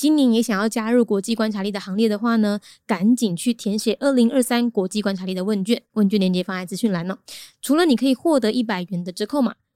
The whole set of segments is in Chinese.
今年也想要加入国际观察力的行列的话呢，赶紧去填写二零二三国际观察力的问卷，问卷链接放在资讯栏哦。除了你可以获得一百元的折扣码，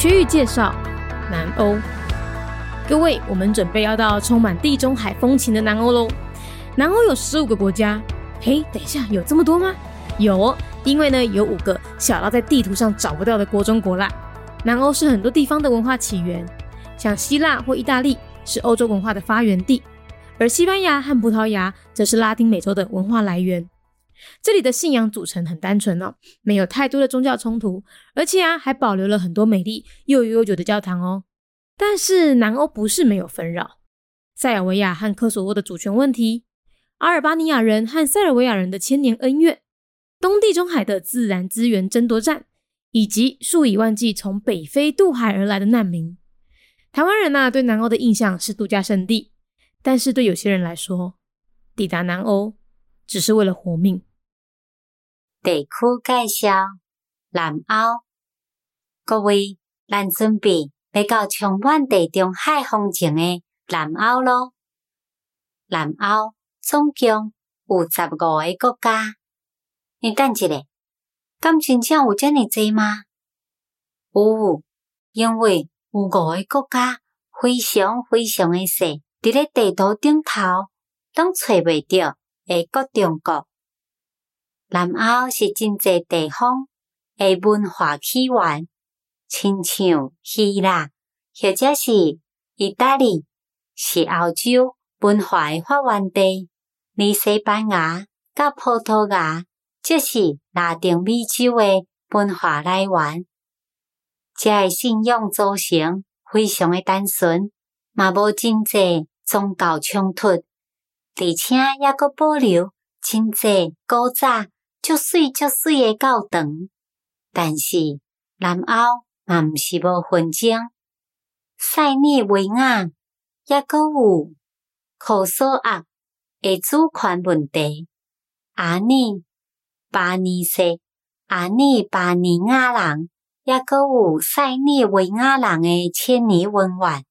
区域介绍：南欧。各位，我们准备要到充满地中海风情的南欧喽。南欧有十五个国家。嘿，等一下，有这么多吗？有，因为呢，有五个小到在地图上找不到的国中国啦。南欧是很多地方的文化起源，像希腊或意大利是欧洲文化的发源地，而西班牙和葡萄牙则是拉丁美洲的文化来源。这里的信仰组成很单纯哦，没有太多的宗教冲突，而且啊，还保留了很多美丽又悠久的教堂哦。但是南欧不是没有纷扰，塞尔维亚和科索沃的主权问题，阿尔巴尼亚人和塞尔维亚人的千年恩怨，东地中海的自然资源争夺战，以及数以万计从北非渡海而来的难民。台湾人呐，对南欧的印象是度假胜地，但是对有些人来说，抵达南欧只是为了活命。地区介绍：南欧，各位，咱准备要到充满地中海风情的南欧咯。南欧总共有十五个国家。你等一下，敢真正有遮尼济吗？有，因为有五个国家非常非常的小，伫咧地图顶头拢找袂着诶各中国。南欧是真济地方诶文化起源，亲像希腊或者是意大利，是欧洲文化诶发源地；而西班牙甲葡萄牙，则是拉丁美洲诶文化来源。遮诶信仰组成非常诶单纯，嘛无真济宗教冲突，而且也阁保留真济古早。足水足水诶教堂，但是南澳嘛毋是无纷争。塞尔维亚也阁有科索沃诶主权问题。阿尼巴尼塞阿尼巴尼亚人也阁有塞尔维亚人诶千年文化。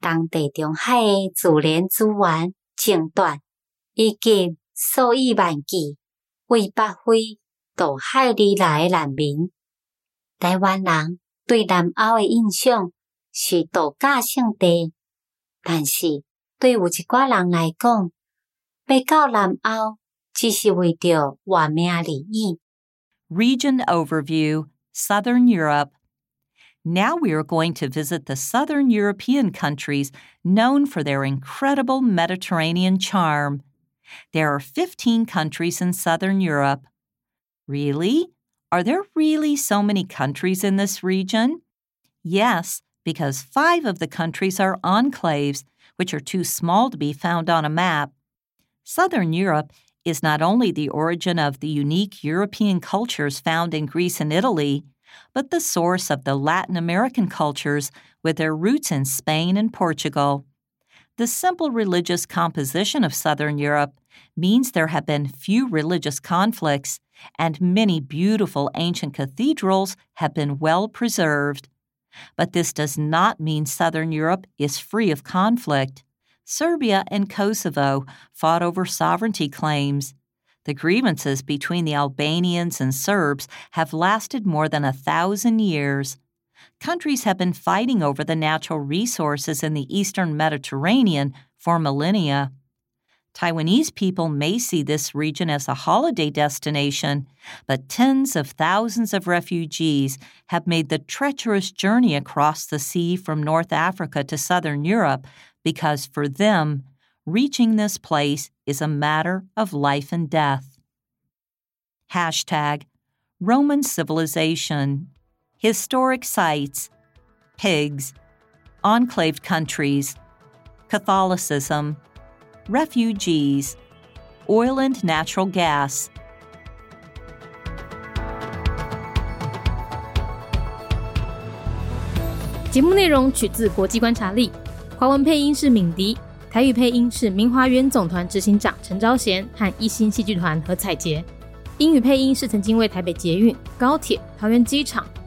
当地中海诶自然资源争夺已经数以万计。为北非渡海而来诶难民，台湾人对南欧诶印象是度假胜地，但是对有一寡人来讲，要到南欧只是为着活命而已。Region overview: Southern Europe. Now we are going to visit the southern European countries known for their incredible Mediterranean charm. There are 15 countries in Southern Europe. Really? Are there really so many countries in this region? Yes, because five of the countries are enclaves, which are too small to be found on a map. Southern Europe is not only the origin of the unique European cultures found in Greece and Italy, but the source of the Latin American cultures with their roots in Spain and Portugal. The simple religious composition of Southern Europe means there have been few religious conflicts, and many beautiful ancient cathedrals have been well preserved. But this does not mean Southern Europe is free of conflict. Serbia and Kosovo fought over sovereignty claims. The grievances between the Albanians and Serbs have lasted more than a thousand years. Countries have been fighting over the natural resources in the eastern Mediterranean for millennia. Taiwanese people may see this region as a holiday destination, but tens of thousands of refugees have made the treacherous journey across the sea from North Africa to southern Europe because for them, reaching this place is a matter of life and death. Hashtag Roman Civilization, Historic Sites, Pigs, Enclaved Countries, Catholicism, Refugees, Oil and Natural Gas. 节目内容取自国际观察力，华文配音是敏迪，台语配音是明华园总团执行长陈昭贤和一星戏剧团何彩杰，英语配音是曾经为台北捷运、高铁、桃园机场